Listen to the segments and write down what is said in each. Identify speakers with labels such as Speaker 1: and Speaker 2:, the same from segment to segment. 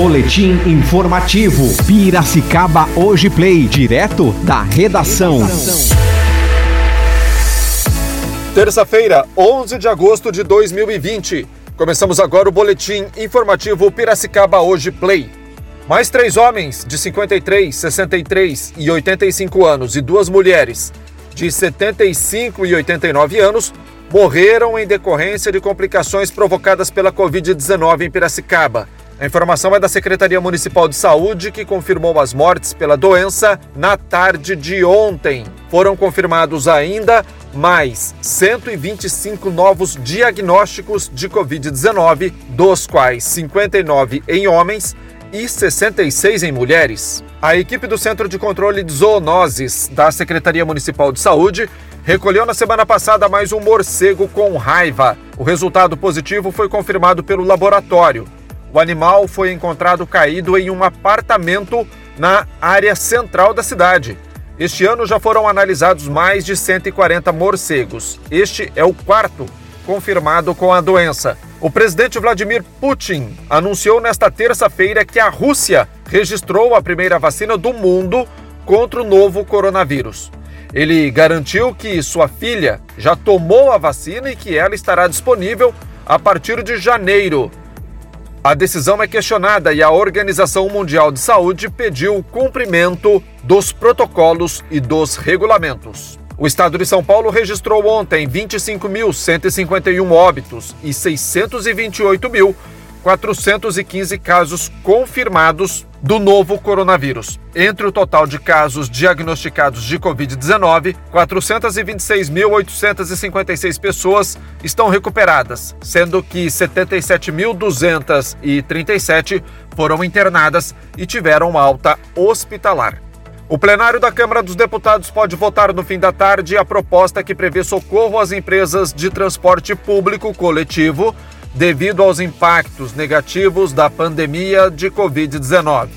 Speaker 1: Boletim informativo. Piracicaba Hoje Play, direto da redação.
Speaker 2: Terça-feira, 11 de agosto de 2020. Começamos agora o boletim informativo Piracicaba Hoje Play. Mais três homens de 53, 63 e 85 anos e duas mulheres de 75 e 89 anos morreram em decorrência de complicações provocadas pela Covid-19 em Piracicaba. A informação é da Secretaria Municipal de Saúde, que confirmou as mortes pela doença na tarde de ontem. Foram confirmados ainda mais 125 novos diagnósticos de Covid-19, dos quais 59 em homens e 66 em mulheres. A equipe do Centro de Controle de Zoonoses da Secretaria Municipal de Saúde recolheu na semana passada mais um morcego com raiva. O resultado positivo foi confirmado pelo laboratório. O animal foi encontrado caído em um apartamento na área central da cidade. Este ano já foram analisados mais de 140 morcegos. Este é o quarto confirmado com a doença. O presidente Vladimir Putin anunciou nesta terça-feira que a Rússia registrou a primeira vacina do mundo contra o novo coronavírus. Ele garantiu que sua filha já tomou a vacina e que ela estará disponível a partir de janeiro. A decisão é questionada e a Organização Mundial de Saúde pediu o cumprimento dos protocolos e dos regulamentos. O estado de São Paulo registrou ontem 25.151 óbitos e 628.415 casos confirmados do novo coronavírus. Entre o total de casos diagnosticados de Covid-19, 426.856 pessoas estão recuperadas, sendo que 77.237 foram internadas e tiveram alta hospitalar. O plenário da Câmara dos Deputados pode votar no fim da tarde a proposta que prevê socorro às empresas de transporte público coletivo devido aos impactos negativos da pandemia de Covid-19.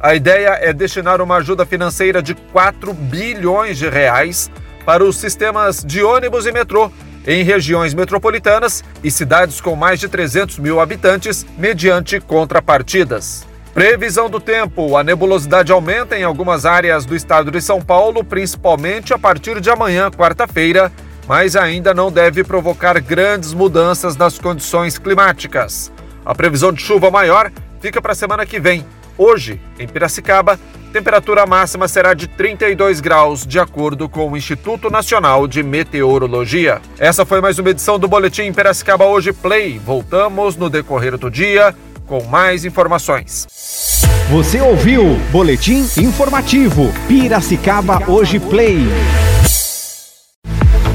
Speaker 2: A ideia é destinar uma ajuda financeira de 4 bilhões de reais para os sistemas de ônibus e metrô em regiões metropolitanas e cidades com mais de 300 mil habitantes, mediante contrapartidas. Previsão do tempo: a nebulosidade aumenta em algumas áreas do estado de São Paulo, principalmente a partir de amanhã, quarta-feira, mas ainda não deve provocar grandes mudanças nas condições climáticas. A previsão de chuva maior fica para a semana que vem. Hoje, em Piracicaba, temperatura máxima será de 32 graus, de acordo com o Instituto Nacional de Meteorologia. Essa foi mais uma edição do Boletim Piracicaba Hoje Play. Voltamos no decorrer do dia com mais informações.
Speaker 1: Você ouviu Boletim Informativo Piracicaba Hoje Play.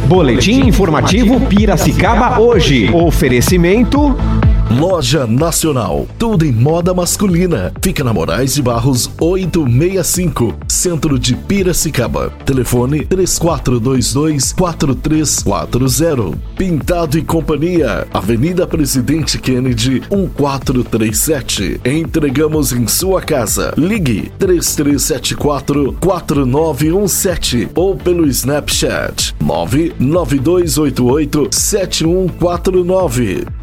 Speaker 1: Boletim informativo Piracicaba hoje. Oferecimento
Speaker 3: Loja Nacional, tudo em moda masculina. Fica na Moraes de Barros 865, Centro de Piracicaba. Telefone 3422-4340. Pintado e Companhia, Avenida Presidente Kennedy 1437. Entregamos em sua casa. Ligue 3374-4917 ou pelo Snapchat 99288 7149.